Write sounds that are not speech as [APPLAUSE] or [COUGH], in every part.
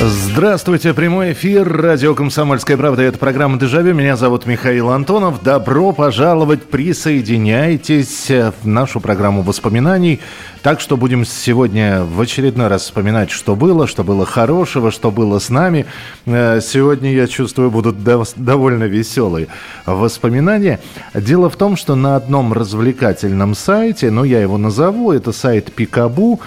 Здравствуйте, прямой эфир, радио «Комсомольская правда». Это программа «Дежавю». Меня зовут Михаил Антонов. Добро пожаловать, присоединяйтесь в нашу программу воспоминаний. Так что будем сегодня в очередной раз вспоминать, что было, что было хорошего, что было с нами. Э, сегодня, я чувствую, будут довольно веселые воспоминания. Дело в том, что на одном развлекательном сайте, ну, я его назову, это сайт Пикабу,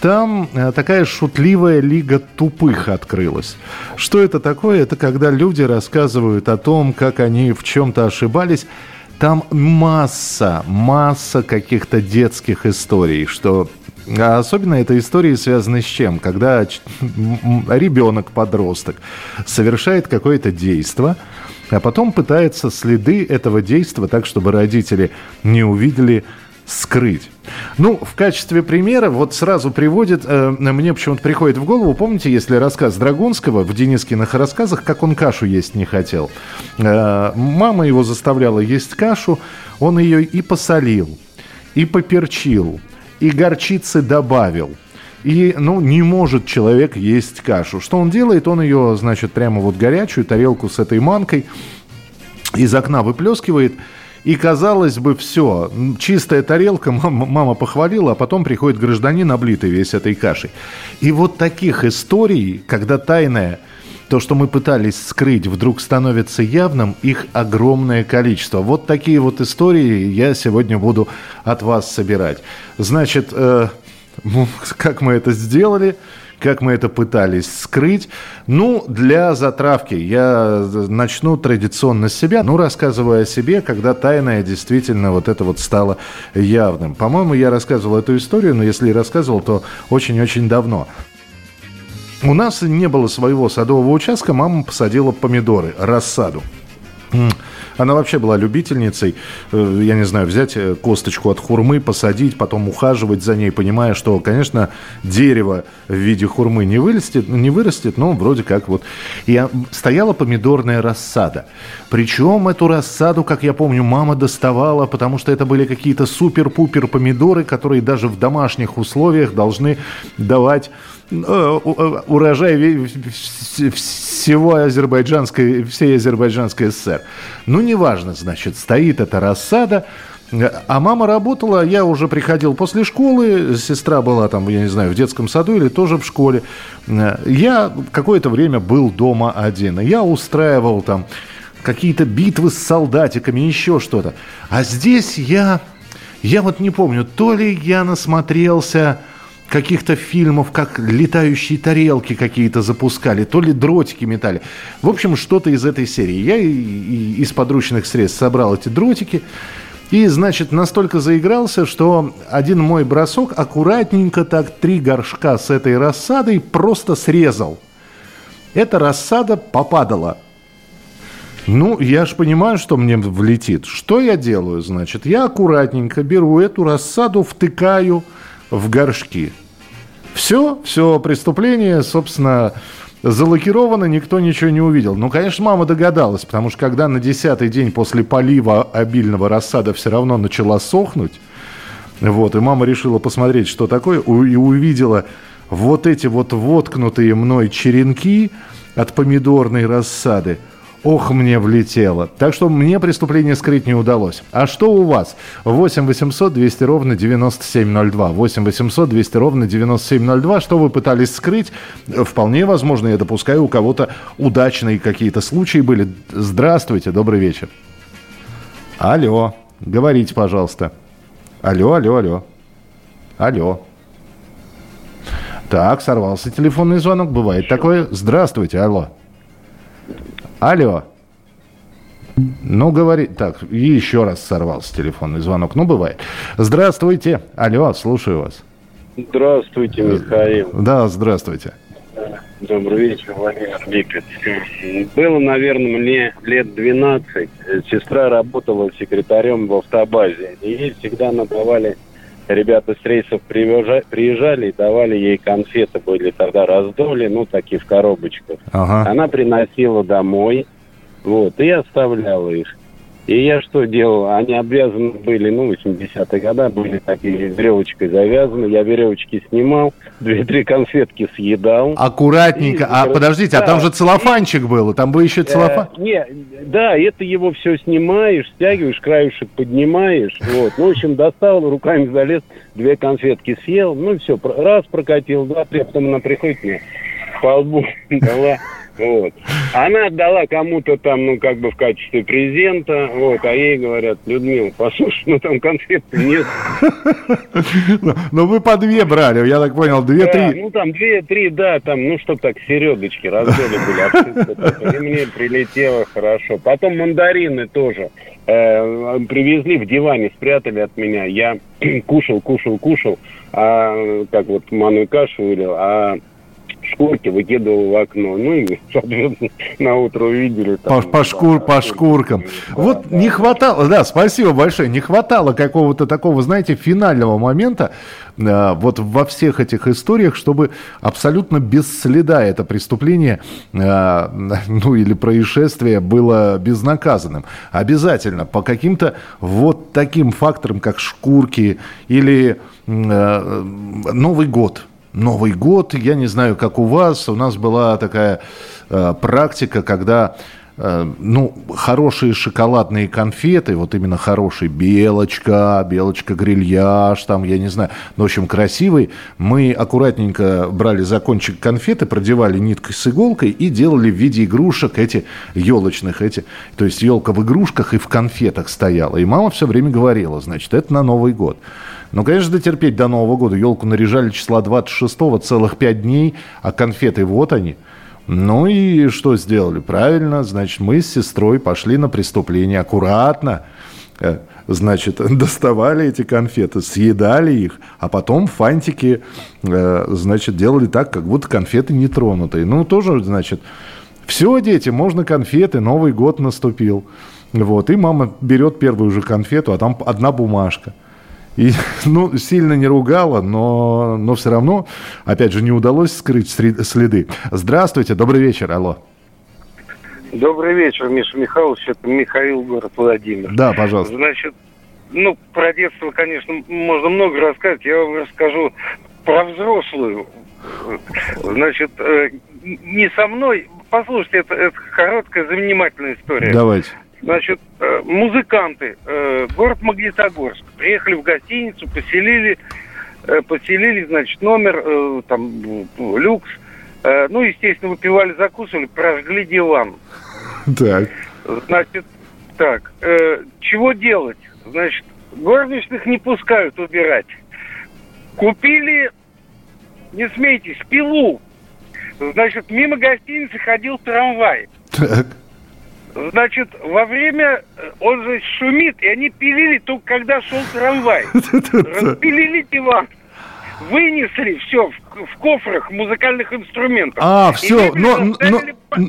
там э, такая шутливая лига тупых открылась. Что это такое? Это когда люди рассказывают о том, как они в чем-то ошибались. Там масса, масса каких-то детских историй, что а особенно это истории связаны с чем? Когда ребенок, подросток совершает какое-то действие, а потом пытается следы этого действия так, чтобы родители не увидели, скрыть. Ну, в качестве примера вот сразу приводит, э, мне почему-то приходит в голову, помните, если рассказ Драгунского в Денискиных рассказах, как он кашу есть не хотел. Э, мама его заставляла есть кашу, он ее и посолил, и поперчил, и горчицы добавил. И, ну, не может человек есть кашу. Что он делает? Он ее, значит, прямо вот горячую тарелку с этой манкой из окна выплескивает – и казалось бы, все, чистая тарелка, [LAUGHS] мама, похвалила, а потом приходит гражданин, облитый весь этой кашей. И вот таких историй, когда тайная то, что мы пытались скрыть, вдруг становится явным, их огромное количество. Вот такие вот истории я сегодня буду от вас собирать. Значит, э, [LAUGHS] как мы это сделали? Как мы это пытались скрыть. Ну, для затравки я начну традиционно с себя, ну, рассказывая о себе, когда тайное действительно вот это вот стало явным. По-моему, я рассказывал эту историю, но если и рассказывал, то очень-очень давно. У нас не было своего садового участка, мама посадила помидоры, рассаду. Она вообще была любительницей, э, я не знаю, взять э, косточку от хурмы, посадить, потом ухаживать за ней, понимая, что, конечно, дерево в виде хурмы не вырастет, не вырастет, но вроде как вот. И стояла помидорная рассада. Причем эту рассаду, как я помню, мама доставала, потому что это были какие-то супер-пупер помидоры, которые даже в домашних условиях должны давать урожай всего азербайджанской, всей азербайджанской ССР. Ну, неважно, значит, стоит эта рассада, а мама работала, я уже приходил после школы, сестра была там, я не знаю, в детском саду или тоже в школе. Я какое-то время был дома один. Я устраивал там какие-то битвы с солдатиками, еще что-то. А здесь я, я вот не помню, то ли я насмотрелся каких-то фильмов, как летающие тарелки какие-то запускали, то ли дротики метали. В общем, что-то из этой серии. Я из подручных средств собрал эти дротики. И, значит, настолько заигрался, что один мой бросок аккуратненько так три горшка с этой рассадой просто срезал. Эта рассада попадала. Ну, я же понимаю, что мне влетит. Что я делаю, значит? Я аккуратненько беру эту рассаду, втыкаю в горшки. Все, все преступление, собственно, залакировано, никто ничего не увидел. Ну, конечно, мама догадалась, потому что когда на десятый день после полива обильного рассада все равно начала сохнуть, вот, и мама решила посмотреть, что такое, и увидела вот эти вот воткнутые мной черенки от помидорной рассады – Ох, мне влетело. Так что мне преступление скрыть не удалось. А что у вас? 8 800 200 ровно 9702. 8 800 200 ровно 9702. Что вы пытались скрыть? Вполне возможно, я допускаю, у кого-то удачные какие-то случаи были. Здравствуйте, добрый вечер. Алло, говорите, пожалуйста. Алло, алло, алло. Алло. Так, сорвался телефонный звонок. Бывает такое. Здравствуйте, алло. Алло. Ну, говори. Так, и еще раз сорвался телефонный звонок. Ну, бывает. Здравствуйте. Алло, слушаю вас. Здравствуйте, Михаил. Да, здравствуйте. Добрый вечер, Владимир Липец. Было, наверное, мне лет 12. Сестра работала секретарем в автобазе. И ей всегда надавали ребята с рейсов приезжали и давали ей конфеты, были тогда раздоли, ну, такие в коробочках. Ага. Она приносила домой, вот, и оставляла их. И я что делал? Они обвязаны были, ну, 80-е годы, были такие веревочкой завязаны. Я веревочки снимал, [LAUGHS] две-три конфетки съедал. Аккуратненько. И, а подождите, да, а там же целлофанчик и, был, там бы еще целлофан. Э, не, да, это его все снимаешь, стягиваешь, краюшек поднимаешь. Вот. Ну, в общем, достал, руками залез, две конфетки съел. Ну, все, раз прокатил, два, три, потом она приходит мне по лбу [LAUGHS] дала вот. Она отдала кому-то там, ну, как бы в качестве презента, вот, а ей говорят, Людмила, послушай, ну, там конфет нет. [LAUGHS] Ну, вы по две брали, я так понял, две-три. Ну, там две-три, да, там, ну, что так, середочки, раздели были, и мне прилетело хорошо. Потом мандарины тоже э, привезли в диване, спрятали от меня. Я [CLEARS THROAT] кушал, кушал, кушал, а как вот манную кашу вылил, а шкурки выкидывал в окно. Ну и, соответственно, на утро увидели. Там, по, по, шкур, по шкуркам. Да, вот да, не хватало, да, спасибо большое, не хватало какого-то такого, знаете, финального момента э, вот во всех этих историях, чтобы абсолютно без следа это преступление, э, ну или происшествие было безнаказанным. Обязательно по каким-то вот таким факторам, как шкурки или э, Новый год – Новый год, я не знаю, как у вас, у нас была такая э, практика, когда э, ну, хорошие шоколадные конфеты, вот именно хорошие, белочка, белочка грильяж, там, я не знаю, ну, в общем, красивый, мы аккуратненько брали закончик конфеты, продевали ниткой с иголкой и делали в виде игрушек эти елочных, эти, то есть елка в игрушках и в конфетах стояла. И мама все время говорила, значит, это на Новый год. Ну, конечно, дотерпеть до Нового года. Елку наряжали числа 26-го целых 5 дней, а конфеты вот они. Ну и что сделали? Правильно, значит, мы с сестрой пошли на преступление аккуратно. Э, значит, [LAUGHS] доставали эти конфеты, съедали их, а потом фантики, э, значит, делали так, как будто конфеты не тронутые. Ну, тоже, значит, все, дети, можно конфеты, Новый год наступил. Вот, и мама берет первую же конфету, а там одна бумажка – и, [LAUGHS] ну, сильно не ругала, но, но все равно, опять же, не удалось скрыть следы. Здравствуйте, добрый вечер, алло. Добрый вечер, Миша Михайлович, это Михаил, город Владимир. Да, пожалуйста. Значит, ну, про детство, конечно, можно много рассказать. Я вам расскажу про взрослую. Значит, э, не со мной. Послушайте, это, это короткая, занимательная история. Давайте. Значит, э, музыканты, э, город Магнитогорск, приехали в гостиницу, поселили, э, поселили, значит, номер, там, люкс. Ну, естественно, выпивали, закусывали, прожгли диван. Так. Значит, так, чего делать? Значит, горничных не пускают убирать. Купили, не смейтесь, пилу. Значит, мимо гостиницы ходил трамвай. Так. Значит, во время э, он же шумит, и они пилили только когда шел трамвай. [LAUGHS] Распилили диван вынесли все в, в кофрах музыкальных инструментов. А, все, но, но,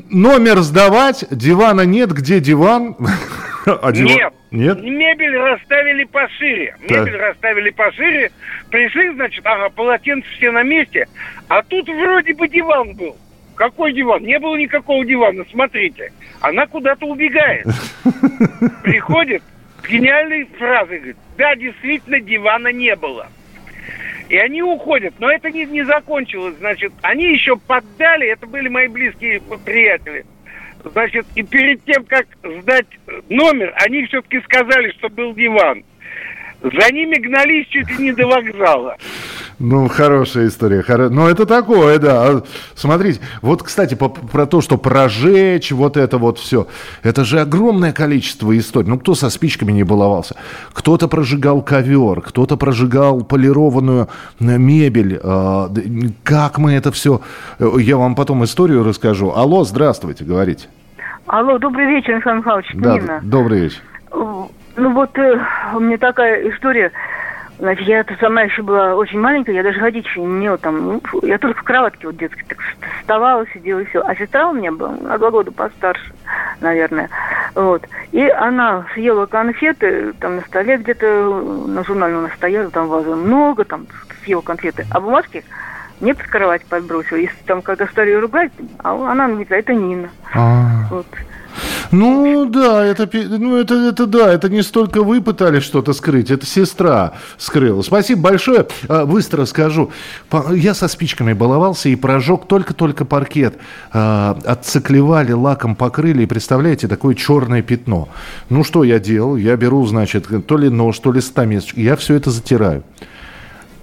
номер сдавать, дивана нет, где диван? [LAUGHS] а диван? Нет, нет, мебель расставили пошире. Мебель так. расставили пошире, пришли, значит, ага, полотенце все на месте, а тут вроде бы диван был. Какой диван? Не было никакого дивана, смотрите. Она куда-то убегает. [LAUGHS] Приходит с гениальной фразой, говорит, да, действительно, дивана не было. И они уходят. Но это не, не закончилось. Значит, они еще поддали, это были мои близкие приятели. Значит, и перед тем, как сдать номер, они все-таки сказали, что был диван. За ними гнались чуть ли не до вокзала. Ну, хорошая история. Хоро... Ну, это такое, да. А, смотрите, вот, кстати, по, про то, что прожечь, вот это вот все. Это же огромное количество историй. Ну, кто со спичками не баловался? Кто-то прожигал ковер, кто-то прожигал полированную э, мебель. А, как мы это все... Э, я вам потом историю расскажу. Алло, здравствуйте, говорите. Алло, добрый вечер, Михаил Михайлович. Да, Нина. добрый вечер. Ну, вот э, у меня такая история Значит, я -то сама еще была очень маленькая, я даже ходить еще не умела там. Ну, я только в кроватке вот детской так вставала, сидела и все. А сестра у меня была на два года постарше, наверное. Вот. И она съела конфеты, там на столе где-то, на журнале у нас стояла, там ваза много, там съела конфеты. А бумажки мне под кровать подбросила. И там, когда стали ругать, а она говорит, а это Нина. А-а-а. Вот. Ну да, это, ну, это, это да, это не столько вы пытались что-то скрыть, это сестра скрыла. Спасибо большое. А, быстро скажу. Я со спичками баловался и прожег только-только паркет. А, отциклевали, лаком покрыли, и представляете, такое черное пятно. Ну что я делал? Я беру, значит, то ли нож, то ли стамесочку, я все это затираю.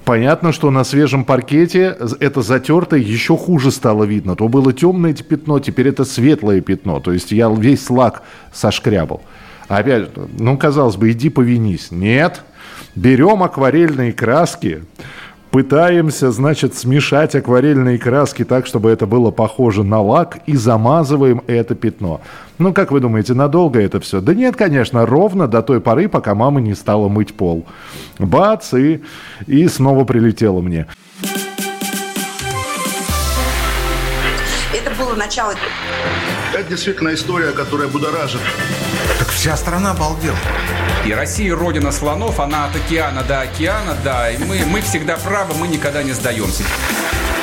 Понятно, что на свежем паркете это затертое еще хуже стало видно. То было темное пятно, теперь это светлое пятно. То есть я весь лак сошкрябал. Опять, ну, казалось бы, иди повинись. Нет. Берем акварельные краски, пытаемся, значит, смешать акварельные краски так, чтобы это было похоже на лак, и замазываем это пятно. Ну, как вы думаете, надолго это все? Да нет, конечно, ровно до той поры, пока мама не стала мыть пол. Бац, и, и снова прилетело мне. Это было начало. Это действительно история, которая будоражит. Так вся страна обалдела. И Россия родина слонов, она от океана до океана, да. И мы, мы всегда правы, мы никогда не сдаемся.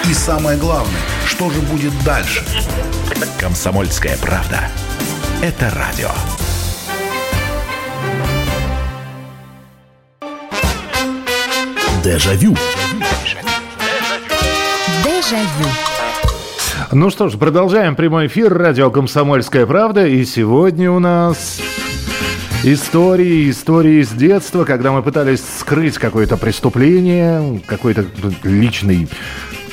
И самое главное, что же будет дальше? Комсомольская правда. Это радио. Дежавю. Дежавю. Ну что ж, продолжаем прямой эфир радио «Комсомольская правда». И сегодня у нас истории, истории с детства, когда мы пытались скрыть какое-то преступление, какой-то личный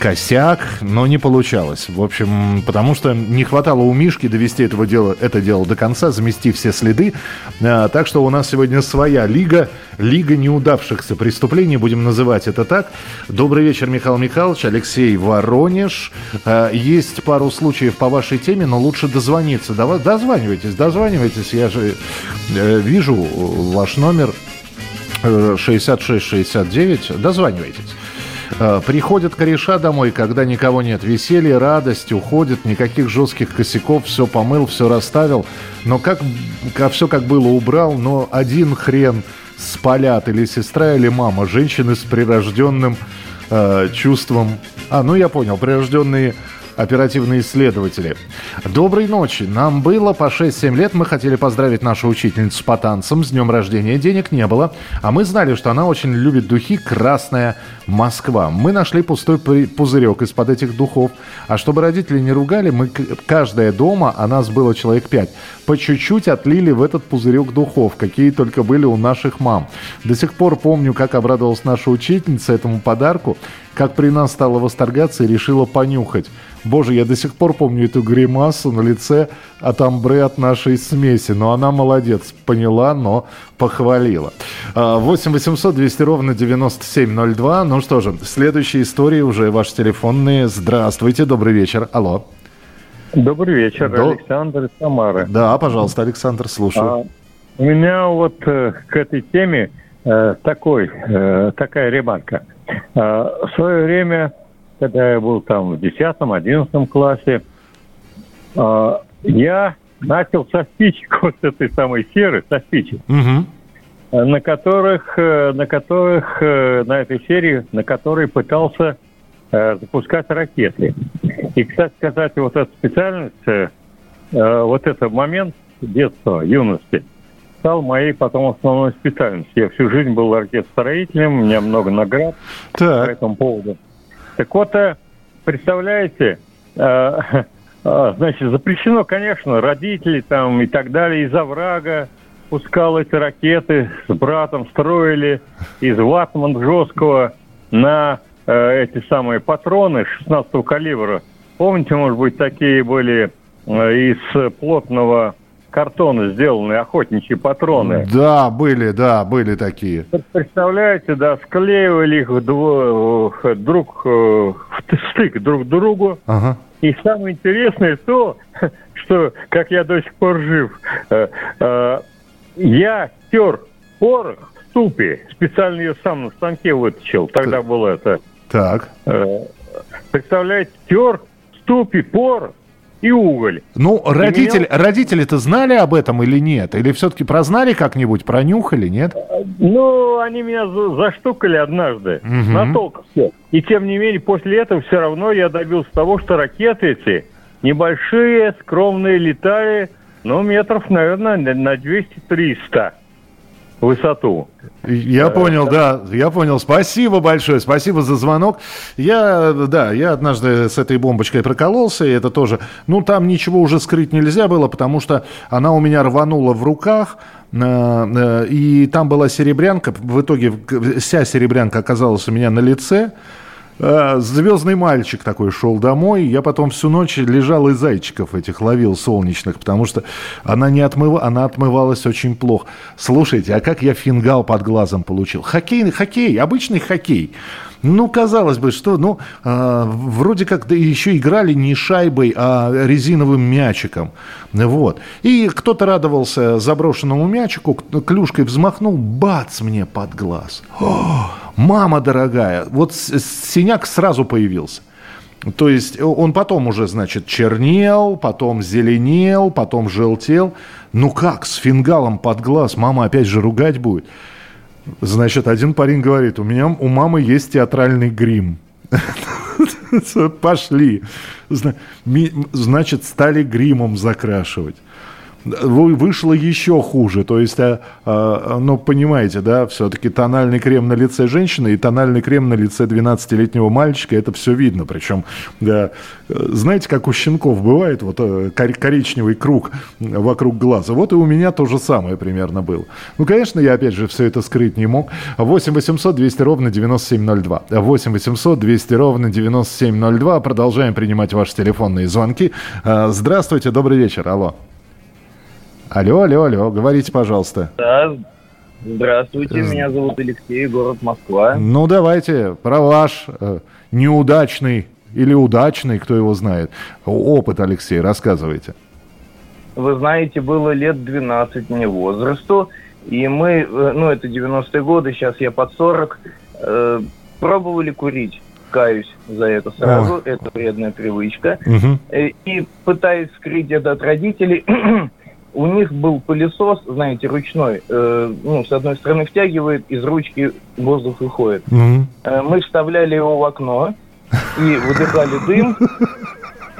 косяк, но не получалось. В общем, потому что не хватало у Мишки довести этого дела, это дело до конца, замести все следы. А, так что у нас сегодня своя лига, лига неудавшихся преступлений, будем называть это так. Добрый вечер, Михаил Михайлович, Алексей Воронеж. А, есть пару случаев по вашей теме, но лучше дозвониться. Дозванивайтесь, дозванивайтесь. Я же э, вижу ваш номер 6669. Э, дозванивайтесь. Э, приходят кореша домой, когда никого нет. Веселье, радость, уходит, никаких жестких косяков, все помыл, все расставил. Но как, как все как было убрал, но один хрен спалят или сестра, или мама. Женщины с прирожденным э, чувством... А, ну я понял, прирожденные оперативные исследователи. Доброй ночи. Нам было по 6-7 лет. Мы хотели поздравить нашу учительницу по танцам. С днем рождения денег не было. А мы знали, что она очень любит духи «Красная Москва». Мы нашли пустой пузырек из-под этих духов. А чтобы родители не ругали, мы каждая дома, а нас было человек 5, по чуть-чуть отлили в этот пузырек духов, какие только были у наших мам. До сих пор помню, как обрадовалась наша учительница этому подарку, как при нас стала восторгаться и решила понюхать. Боже, я до сих пор помню эту гримасу на лице от амбре от нашей смеси. Но она молодец, поняла, но похвалила. 8 800 200 ровно 9702. Ну что же, следующие истории уже ваши телефонные. Здравствуйте, добрый вечер. Алло. Добрый вечер, До... Александр из Самары. Да, пожалуйста, Александр, слушаю. А, у меня вот э, к этой теме э, такой, э, такая ремарка. Э, в свое время когда я был там в 10-11 классе, э, я начал со спичек, [LAUGHS] вот этой самой серы, со спичек, угу. на которых, э, на которых, э, на этой серии, на которой пытался э, запускать ракеты. И, кстати сказать, вот эта специальность, э, вот этот момент детства, юности, стал моей потом основной специальностью. Я всю жизнь был ракетостроителем, у меня много наград так. по этому поводу. Так вот, э, представляете, э, [LAUGHS] э, значит, запрещено, конечно, родители там и так далее из оврага пускал эти ракеты с братом, строили из ватман жесткого на эти самые патроны 16 калибра. Помните, может быть, такие были из плотного картона сделанные охотничьи патроны. Да, были, да, были такие. Представляете, да, склеивали их друг в стык друг к другу. Ага. И самое интересное то, [LAUGHS] что, как я до сих пор жив, э, э, я стер порох в ступе, специально ее сам на станке вытащил, тогда так. было это. Так. Э, представляете, стер в ступе порох, и уголь. Ну, родители, меня... родители-то знали об этом или нет? Или все-таки прознали как-нибудь, пронюхали, нет? Ну, они меня заштукали однажды. Угу. На ток все. И тем не менее, после этого все равно я добился того, что ракеты эти небольшие, скромные, летали, ну, метров, наверное, на 200-300 высоту. Я понял, да, я понял. Спасибо большое, спасибо за звонок. Я, да, я однажды с этой бомбочкой прокололся, и это тоже, ну, там ничего уже скрыть нельзя было, потому что она у меня рванула в руках, э, э, и там была серебрянка, в итоге вся серебрянка оказалась у меня на лице, звездный мальчик такой шел домой. Я потом всю ночь лежал и зайчиков этих ловил солнечных, потому что она не отмыва, она отмывалась очень плохо. Слушайте, а как я фингал под глазом получил? Хоккей, хоккей, обычный хоккей. Ну, казалось бы, что, ну, э, вроде как да еще играли не шайбой, а резиновым мячиком. Вот. И кто-то радовался заброшенному мячику, клюшкой взмахнул, бац мне под глаз. О, мама дорогая, вот синяк сразу появился. То есть он потом уже, значит, чернел, потом зеленел, потом желтел. Ну как, с фингалом под глаз мама опять же ругать будет. Значит, один парень говорит, у меня у мамы есть театральный грим. [LAUGHS] Пошли. Значит, стали гримом закрашивать вышло еще хуже. То есть, а, а, ну, понимаете, да, все-таки тональный крем на лице женщины и тональный крем на лице 12-летнего мальчика, это все видно. Причем, да, знаете, как у щенков бывает, вот э, коричневый круг вокруг глаза. Вот и у меня то же самое примерно было. Ну, конечно, я, опять же, все это скрыть не мог. 8 800 200 ровно 9702. 8 800 200 ровно 9702. Продолжаем принимать ваши телефонные звонки. Здравствуйте, добрый вечер. Алло. Алло, алло, алло, говорите, пожалуйста. Да, здравствуйте, меня зовут Алексей, город Москва. Ну, давайте про ваш э, неудачный или удачный, кто его знает, опыт, Алексей, рассказывайте. Вы знаете, было лет 12 мне возрасту, и мы, э, ну, это 90-е годы, сейчас я под 40, э, пробовали курить каюсь за это сразу, О. это вредная привычка. Угу. И пытаясь скрыть это от родителей, [CLEARS THROAT] у них был пылесос, знаете, ручной. Э, ну, с одной стороны втягивает, из ручки воздух выходит. Mm-hmm. Э, мы вставляли его в окно и выдыхали дым. [LAUGHS]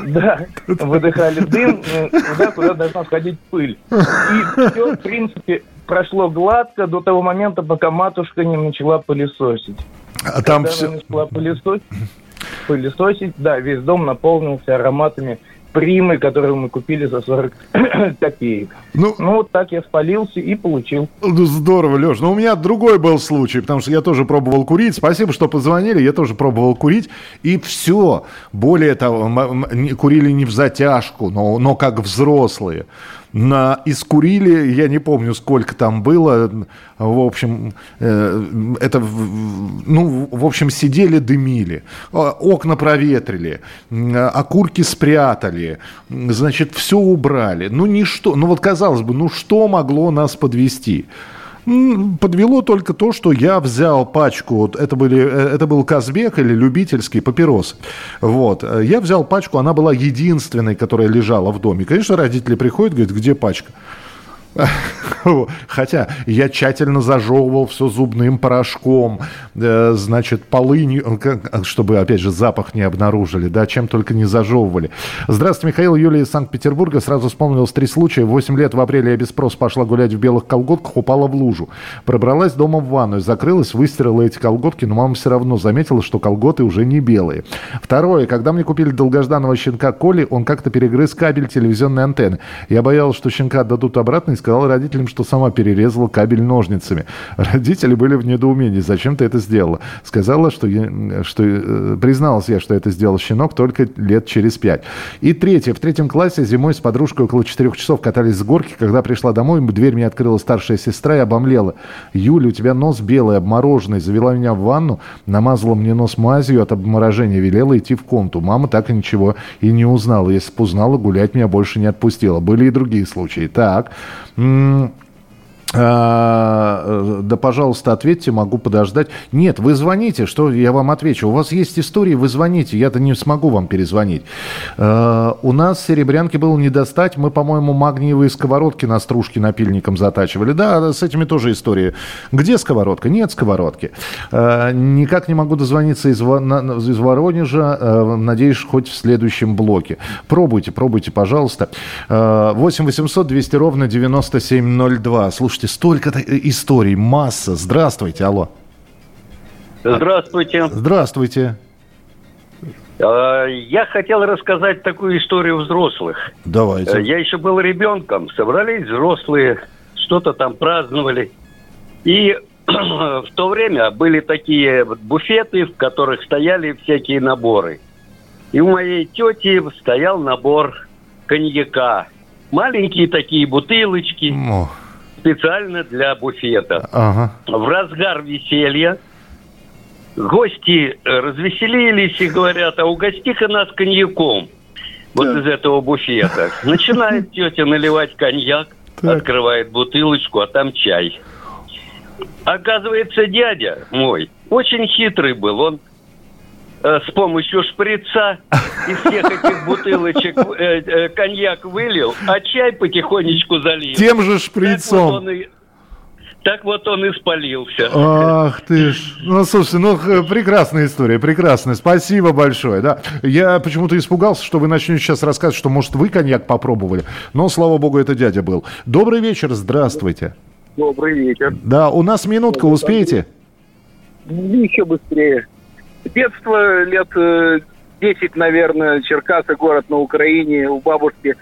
Да, выдыхали дым э, туда, куда должна сходить пыль. И все, в принципе, прошло гладко до того момента, пока матушка не начала пылесосить. А там все... начала пылесосить, пылесосить, да, весь дом наполнился ароматами примы, которую мы купили за 40 [COUGHS] копеек. Ну, ну, вот так я спалился и получил. Ну, здорово, Леш. Но у меня другой был случай, потому что я тоже пробовал курить. Спасибо, что позвонили. Я тоже пробовал курить. И все. Более того, курили не в затяжку, но, но как взрослые на, искурили, я не помню, сколько там было, в общем, э, это, ну, в общем, сидели, дымили, окна проветрили, окурки спрятали, значит, все убрали. Ну, ничто, ну вот казалось бы, ну что могло нас подвести? Подвело только то, что я взял пачку, вот это, были, э, это был Казбек или любительский папирос. Вот. Я взял пачку, она была единственной, которая лежала в доме. Конечно, родители приходят, говорят, где пачка? [LAUGHS] Хотя я тщательно зажевывал все зубным порошком, э, значит, полынью, э, чтобы, опять же, запах не обнаружили, да, чем только не зажевывали. Здравствуйте, Михаил, Юлия из Санкт-Петербурга. Сразу вспомнилось три случая. Восемь лет в апреле я без спроса пошла гулять в белых колготках, упала в лужу. Пробралась дома в ванную, закрылась, выстирала эти колготки, но мама все равно заметила, что колготы уже не белые. Второе, когда мне купили долгожданного щенка Коли, он как-то перегрыз кабель телевизионной антенны. Я боялась, что щенка отдадут обратно и сказала родителям, что сама перерезала кабель ножницами. Родители были в недоумении. Зачем ты это сделала? Сказала, что, я, что э, призналась я, что это сделал щенок только лет через пять. И третье. В третьем классе зимой с подружкой около четырех часов катались с горки. Когда пришла домой, дверь мне открыла старшая сестра и обомлела. Юля, у тебя нос белый, обмороженный. Завела меня в ванну, намазала мне нос мазью от обморожения, велела идти в комнату. Мама так и ничего и не узнала. Если бы узнала, гулять меня больше не отпустила. Были и другие случаи. Так. А, э, да, пожалуйста, ответьте, могу подождать. Нет, вы звоните, что я вам отвечу. У вас есть истории, вы звоните, я-то не смогу вам перезвонить. А, у нас серебрянки было не достать, мы, по-моему, магниевые сковородки на стружке напильником затачивали. Да, с этими тоже истории. Где сковородка? Нет сковородки. А, никак не могу дозвониться из, из Воронежа, надеюсь, хоть в следующем блоке. Пробуйте, пробуйте, пожалуйста. 8 800 200 ровно 9702. Слушайте, столько э, историй, масса. Здравствуйте, алло. Здравствуйте. Здравствуйте. А, я хотел рассказать такую историю взрослых. Давайте. Я еще был ребенком, собрались взрослые, что-то там праздновали. И [CLEARS THROAT] в то время были такие буфеты, в которых стояли всякие наборы. И у моей тети стоял набор коньяка. Маленькие такие бутылочки. О специально для буфета. Ага. В разгар веселья гости э, развеселились и говорят, а угости-ка нас коньяком. Вот из этого буфета. Начинает тетя наливать коньяк, так. открывает бутылочку, а там чай. Оказывается, дядя мой очень хитрый был. Он с помощью шприца из всех этих бутылочек э, э, коньяк вылил, а чай потихонечку залил. Тем же шприцом. Так вот он и, так вот он и спалился. Ах ты ж. Ну, слушайте, ну, прекрасная история, прекрасная. Спасибо большое, да. Я почему-то испугался, что вы начнете сейчас рассказывать, что, может, вы коньяк попробовали. Но, слава богу, это дядя был. Добрый вечер, здравствуйте. Добрый вечер. Да, у нас минутка, успеете? Еще быстрее. Детство лет 10, э, наверное, Черкасы, город на Украине, у бабушки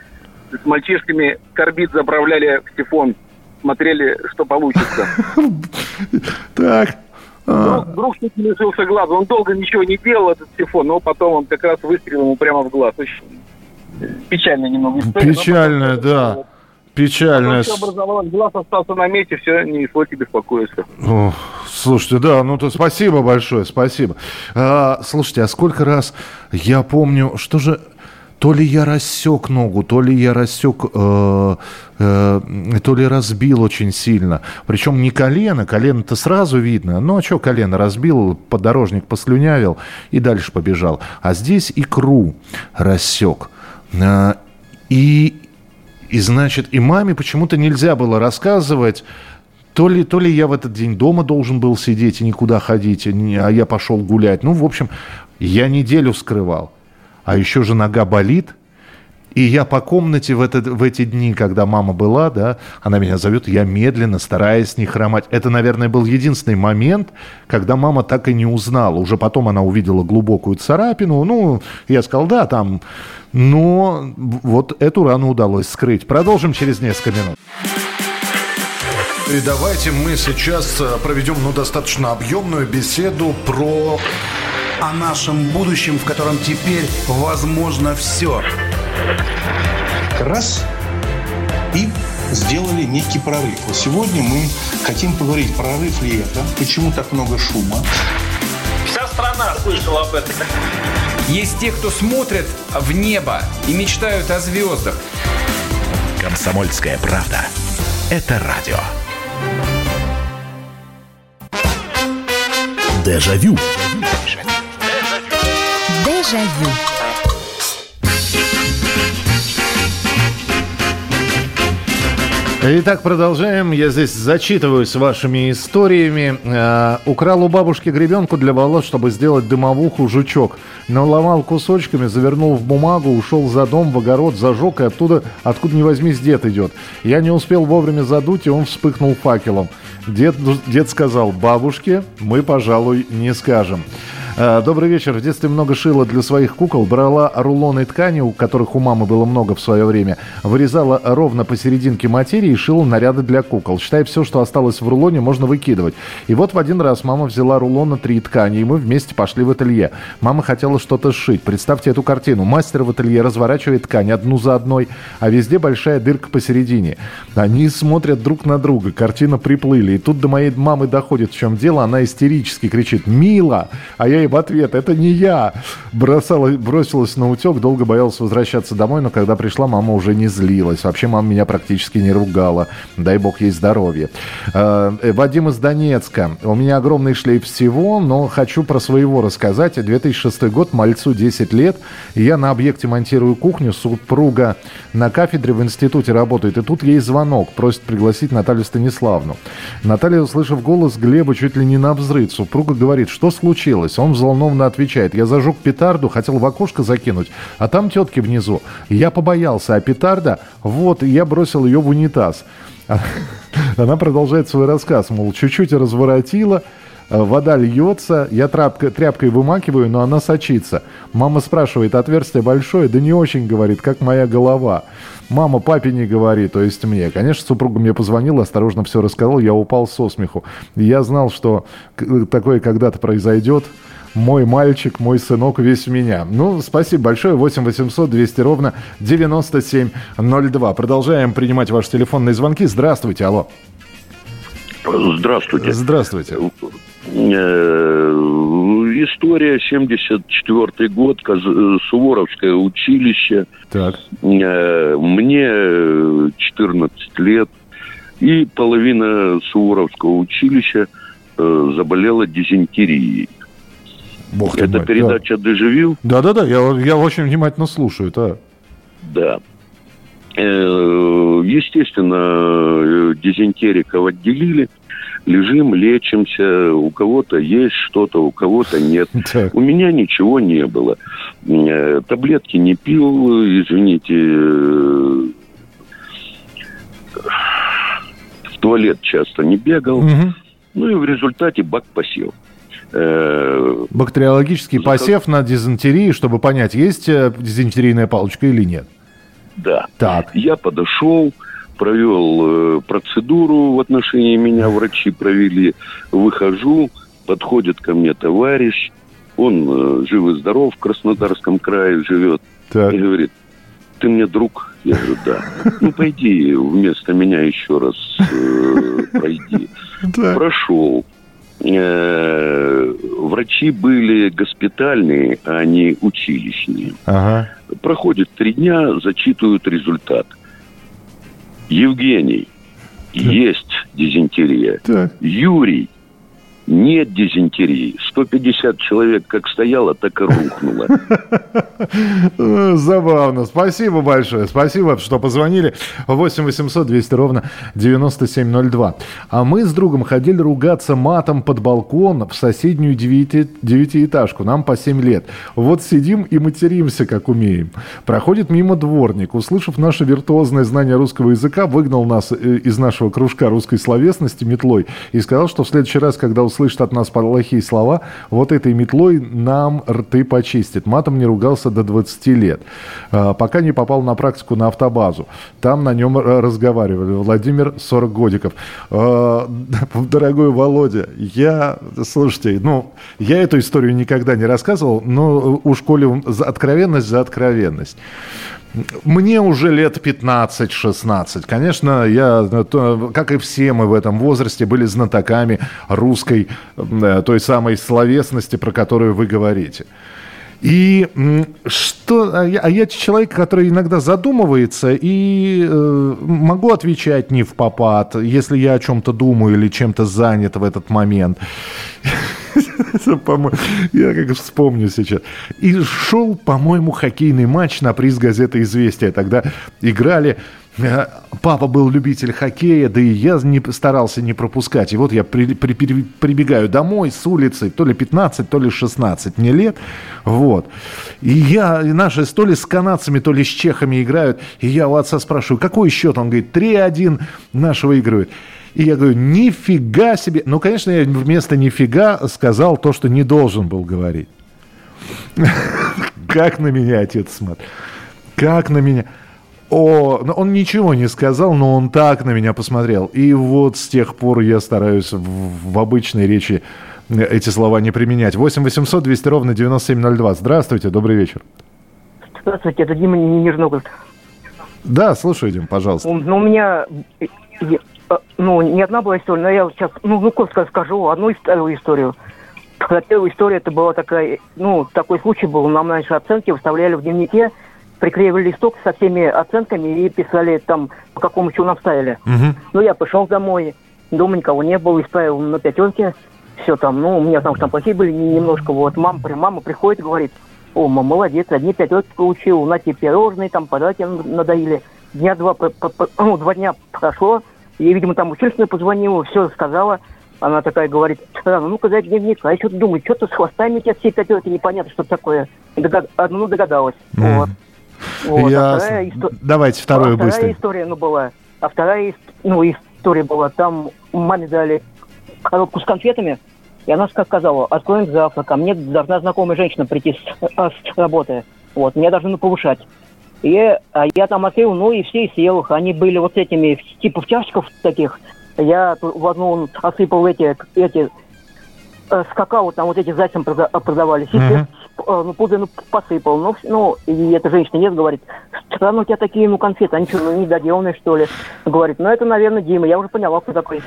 с мальчишками корбит заправляли в сифон. Смотрели, что получится. [LAUGHS] Так. Друг, друг чуть не лишился глаза. Он долго ничего не делал, этот сифон, но потом он как раз выстрелил ему прямо в глаз. Очень печально немного история. Печальная, да. Все образовалось, глаз остался на месте, все, не извольте беспокоиться. Ох, слушайте, да, ну то спасибо большое, спасибо. А, слушайте, а сколько раз я помню, что же то ли я рассек ногу, то ли я рассек, э, э, то ли разбил очень сильно. Причем не колено, колено-то сразу видно. Ну, а что колено разбил, подорожник послюнявил и дальше побежал. А здесь икру рассек. Э, и, и, значит, и маме почему-то нельзя было рассказывать, то ли, то ли я в этот день дома должен был сидеть и никуда ходить, а я пошел гулять. Ну, в общем, я неделю скрывал. А еще же нога болит. И я по комнате в, этот, в эти дни, когда мама была, да, она меня зовет, я медленно, стараясь не хромать. Это, наверное, был единственный момент, когда мама так и не узнала. Уже потом она увидела глубокую царапину. Ну, я сказал, да, там но вот эту рану удалось скрыть. Продолжим через несколько минут. И давайте мы сейчас э, проведем ну, достаточно объемную беседу про... О нашем будущем, в котором теперь возможно все. Раз и сделали некий прорыв. Вот сегодня мы хотим поговорить, прорыв ли это, почему так много шума. Вся страна слышала об этом. Есть те, кто смотрят в небо и мечтают о звездах. Комсомольская правда. Это радио. Дежавю. Дежавю. Итак, продолжаем. Я здесь зачитываюсь вашими историями. Э, украл у бабушки гребенку для волос, чтобы сделать дымовуху жучок. Наломал кусочками, завернул в бумагу, ушел за дом, в огород, зажег, и оттуда, откуда ни возьмись, дед идет. Я не успел вовремя задуть, и он вспыхнул факелом. Дед, дед сказал, бабушке мы, пожалуй, не скажем. Э, добрый вечер. В детстве много шила для своих кукол. Брала рулоны ткани, у которых у мамы было много в свое время. Вырезала ровно посерединке материи и шила наряды для кукол. Считай, все, что осталось в рулоне, можно выкидывать. И вот в один раз мама взяла рулон на три ткани, и мы вместе пошли в ателье. Мама хотела что-то сшить. Представьте эту картину. Мастер в ателье разворачивает ткань одну за одной, а везде большая дырка посередине. Они смотрят друг на друга. Картина приплыли. И тут до моей мамы доходит, в чем дело. Она истерически кричит «Мила!» А я Я им ответ, это не я. Бросала, бросилась на утек, долго боялась возвращаться домой, но когда пришла, мама уже не злилась. Вообще мама меня практически не ругала. Дай бог ей здоровья. Э, Вадим из Донецка. У меня огромный шлейф всего, но хочу про своего рассказать. 2006 год, мальцу 10 лет. Я на объекте монтирую кухню. Супруга на кафедре в институте работает. И тут ей звонок. Просит пригласить Наталью Станиславну. Наталья, услышав голос Глеба, чуть ли не на взрыв. Супруга говорит, что случилось? Он взволнованно отвечает. Я зажег петарду, хотел в окошко закинуть, а там тетки внизу. Я побоялся, а петарда, вот, я бросил ее в унитаз. [LAUGHS] Она продолжает свой рассказ, мол, чуть-чуть разворотила, э, вода льется, я тряпкой, тряпкой вымакиваю, но она сочится. Мама спрашивает, отверстие большое? Да не очень, говорит, как моя голова. Мама папе не говори, то есть мне. Конечно, супруга мне позвонила, осторожно все рассказал, я упал со смеху. Я знал, что такое когда-то произойдет. Мой мальчик, мой сынок весь в меня. Ну, спасибо большое. 8 800 200 ровно 9702. Продолжаем принимать ваши телефонные звонки. Здравствуйте, алло. Здравствуйте. Здравствуйте. Э, история 74 год, Суворовское училище. Так. Э, мне 14 лет. И половина Суворовского училища э, заболела дизентерией. Бог Это мой, передача да. «Дежавю». Да-да-да, я, я очень внимательно слушаю, да. Да. Э, Естественно, э, дизентериков отделили. Лежим, лечимся. У кого-то есть что-то, у кого-то нет. [LAUGHS] У меня ничего не было. Э, Таблетки не пил, извините. В туалет часто не бегал. Ну и в результате бак посел. Э, Бактериологический посев на дизентерии, чтобы понять, есть э, дизентерийная палочка или нет. Да. Так. Я подошел, провел э, процедуру в отношении меня, врачи провели, выхожу, подходит ко мне товарищ, он жив и здоров, в Краснодарском крае живет, и говорит, ты мне друг? Я говорю, да. [LAUGHS] Ну, пойди вместо меня еще раз э, пройди. Прошел. Э, врачи были госпитальные, а не училищные. Ага. Проходит три дня, зачитывают результат. Евгений, есть дизентерия. Юрий, нет дизентерии. 150 человек как стояло, так и рухнуло. [LAUGHS] Забавно. Спасибо большое. Спасибо, что позвонили. 8 800 200 ровно 9702. А мы с другом ходили ругаться матом под балкон в соседнюю девяти- девятиэтажку. Нам по 7 лет. Вот сидим и материмся, как умеем. Проходит мимо дворник. Услышав наше виртуозное знание русского языка, выгнал нас э, из нашего кружка русской словесности метлой и сказал, что в следующий раз, когда услышит от нас плохие слова, вот этой метлой нам рты почистит. Матом не ругался до 20 лет. А, Пока не попал на практику на автобазу. Там на нем э, разговаривали. Владимир 40 годиков. А, [LAUGHS] Дорогой Володя, я, слушайте, ну, я эту историю никогда не рассказывал, но у школе откровенность за откровенность. Мне уже лет 15-16. Конечно, я, как и все мы в этом возрасте, были знатоками русской, э, той самой словесности, про которую вы говорите. И что, а я, а я человек, который иногда задумывается и э, могу отвечать не в попад, если я о чем-то думаю или чем-то занят в этот момент. [LAUGHS] Я как вспомню сейчас. И шел, по-моему, хоккейный матч на приз газеты «Известия». Тогда играли Папа был любитель хоккея, да и я не, старался не пропускать. И вот я при- при- при- прибегаю домой с улицы, то ли 15, то ли 16 мне лет. Вот. И я, и наши то ли с канадцами, то ли с чехами играют. И я у отца спрашиваю, какой счет? Он говорит, 3-1 наши выигрывают. И я говорю, нифига себе. Ну, конечно, я вместо нифига сказал то, что не должен был говорить. [LAUGHS] Как на меня отец смотрит. Как на меня. О, ну, он ничего не сказал, но он так на меня посмотрел. И вот с тех пор я стараюсь в, в обычной речи эти слова не применять. 8 800 200 ровно 9702. Здравствуйте, добрый вечер. Здравствуйте, это Дима Нижногород. Да, слушаю, Дим, пожалуйста. Ну, у меня, э, э, ну, не одна была история, но я сейчас, ну, ну, коротко скажу одну историю. Первая история это была такая, ну, такой случай был, нам раньше оценки выставляли в дневнике, приклеивали листок со всеми оценками и писали там, по какому чему нам ставили. Мгм. Ну, я пришел домой, дома никого не было, исправил на пятерке, все там, ну, у меня там, плохие были немножко, вот, мама, мама приходит и говорит, о, мама, молодец, одни пятерки получил, на тебе пирожные, там, подарки надоели. Дня два, по- по- по- ну, два дня прошло, и, видимо, там учительница позвонила, все сказала, она такая говорит, «Рано, ну-ка, дай дневник, а что ты думаешь, что-то с хвостами у тебя все пятерки, непонятно, что такое. Догад- а, Ну, догадалась, Мгм. вот. Вот, а Ясно. вторая исто- Давайте вторую а вторая быстро. история, ну, была. А вторая ну, история была, там маме дали коробку с конфетами, и она ска- сказала, откроем завтрак, а мне должна знакомая женщина прийти с, а, с работы. Вот, меня должны повышать. И а я там открыл, ну и все и съел их. Они были вот этими, типа в чашечках таких. Я в одну осыпал эти, эти э, с какао, там вот эти зайцем прода- продавались. Э, ну, пудры, ну, посыпал. Ну, ну, и эта женщина нет, говорит, странно у тебя такие, ну, конфеты, они что, ну, недоделанные, что ли? Говорит, ну, это, наверное, Дима, я уже поняла, кто такой.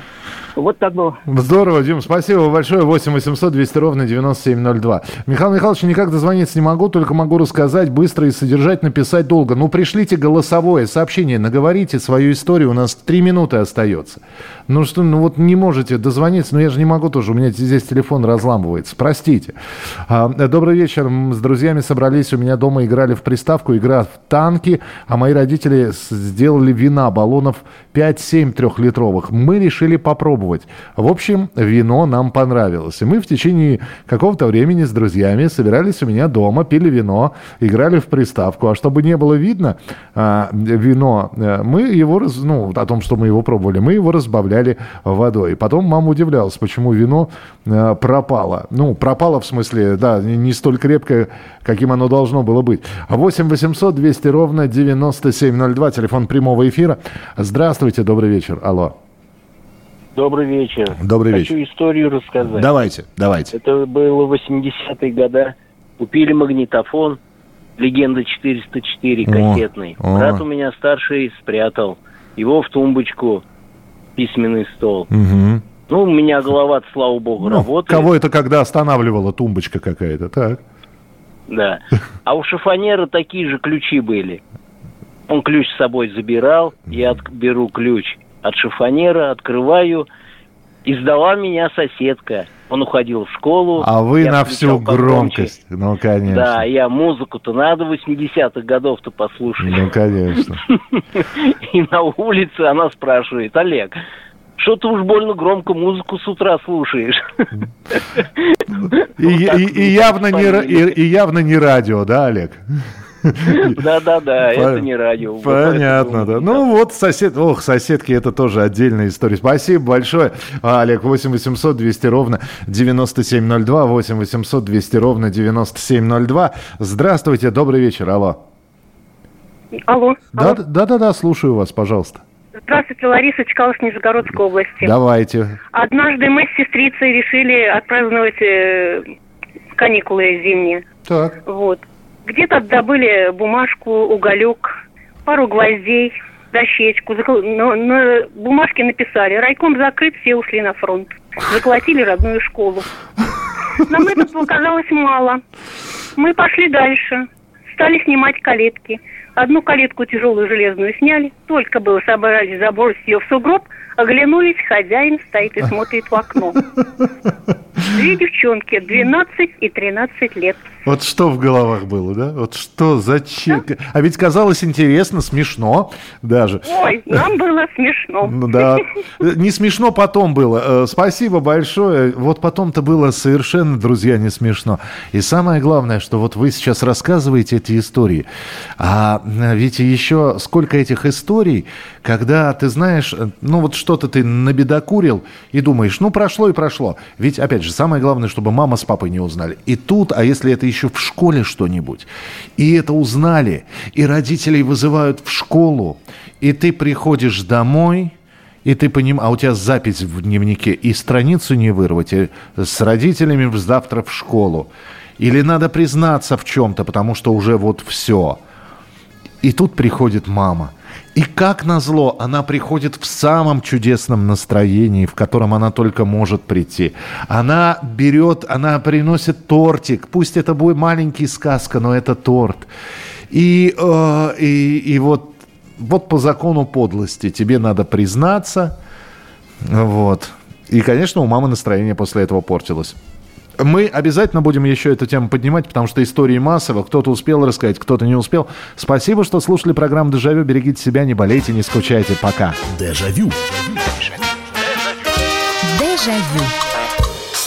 Вот так было. Здорово, Дим, спасибо большое. 8 800 200 ровно 9702. Михаил Михайлович, никак дозвониться не могу, только могу рассказать быстро и содержательно, писать долго. Ну, пришлите голосовое сообщение, наговорите свою историю, у нас три минуты остается. Ну что, ну вот не можете дозвониться, ну я же не могу тоже, у меня здесь телефон разламывается, простите. А, добрый вечер, с друзьями собрались, у меня дома играли в приставку, игра в танки, а мои родители сделали вина баллонов 5-7 трехлитровых. Мы решили попробовать. В общем, вино нам понравилось. И мы в течение какого-то времени с друзьями собирались у меня дома, пили вино, играли в приставку. А чтобы не было видно а, вино, э, мы его, раз- ну, о том, что мы его пробовали, мы его разбавляли водой. Потом мама удивлялась, почему вино э, пропало. Ну, пропало в смысле, да, не не столь крепкое, каким оно должно было быть. 8 800 200 ровно 9702, телефон прямого эфира. Здравствуйте, добрый вечер. Алло. Добрый вечер. Добрый Хочу историю рассказать. Давайте, давайте. Это было 80-е года. Купили магнитофон «Легенда 404» О, кассетный. о. Брат у меня старший спрятал. Его в тумбочку, письменный стол. Мгм. Ну, у меня голова слава богу, Ну, работает. кого это когда останавливала тумбочка какая-то, так? Да. А у шифонера такие же ключи были. Он ключ с собой забирал, я беру ключ от шифонера, открываю, и сдала меня соседка. Он уходил в школу. А вы на всю громкость. Ну, конечно. Да, я музыку-то надо 80-х годов-то послушать. Ну, конечно. [LAUGHS] И на улице она спрашивает, Олег, что ты уж больно громко музыку с утра слушаешь? И [LAUGHS] явно не радио, да, Олег? [LAUGHS] Да-да-да, это не радио. Понятно, да. Ну вот сосед, ох, соседки, это тоже отдельная история. Спасибо большое, Олег. 8 800 200 ровно 9702, 8 800 200 ровно 9702. Здравствуйте, добрый вечер, алло. Алло. Да, да, да, да, слушаю вас, пожалуйста. Здравствуйте, Лариса Чкалов, Нижегородской области. Давайте. Однажды мы с сестрицей решили отпраздновать э, каникулы зимние. Так. Вот. Где-то добыли бумажку, уголек, пару гвоздей, дощечку. Закол- На, бумажке написали «Райком закрыт, все ушли на фронт». Заколотили родную школу. Нам это показалось мало. Мы пошли дальше. Стали снимать калетки. Одну калетку тяжелую железную сняли. Только было собрались забросить ее в сугроб, оглянулись, хозяин стоит и смотрит в окно. [LAUGHS] Две девчонки, 12 и 13 лет. Вот что в головах было, да? Вот что, зачем? А ведь казалось интересно, смешно даже. Ой, нам было смешно. [LAUGHS] Ну да. Не смешно потом было. Э, Спасибо большое. Вот потом-то было совершенно, друзья, не смешно. И самое главное, что вот вы сейчас рассказываете эти истории. А э, ведь еще сколько этих историй, когда ты знаешь, э, ну вот что-то ты набедокурил и думаешь, ну прошло и прошло. Ведь, опять же, самое главное, чтобы мама с папой не узнали. И тут, а если это еще в школе что-нибудь, и это узнали, и родителей вызывают в школу, и ты приходишь домой, и ты понимаешь, а у тебя запись в дневнике, и страницу не вырвать, и с родителями завтра в школу. Или надо признаться в чем-то, потому что уже вот все. И тут приходит мама. И как назло, она приходит в самом чудесном настроении, в котором она только может прийти. Она берет, она приносит тортик. Пусть это будет маленький сказка, но это торт. И, э, и, и вот, вот по закону подлости тебе надо признаться. Вот. И, конечно, у мамы настроение после этого портилось. Мы обязательно будем еще эту тему поднимать, потому что истории массово. Кто-то успел рассказать, кто-то не успел. Спасибо, что слушали программу «Дежавю». Берегите себя, не болейте, не скучайте. Пока. Дежавю. Дежавю.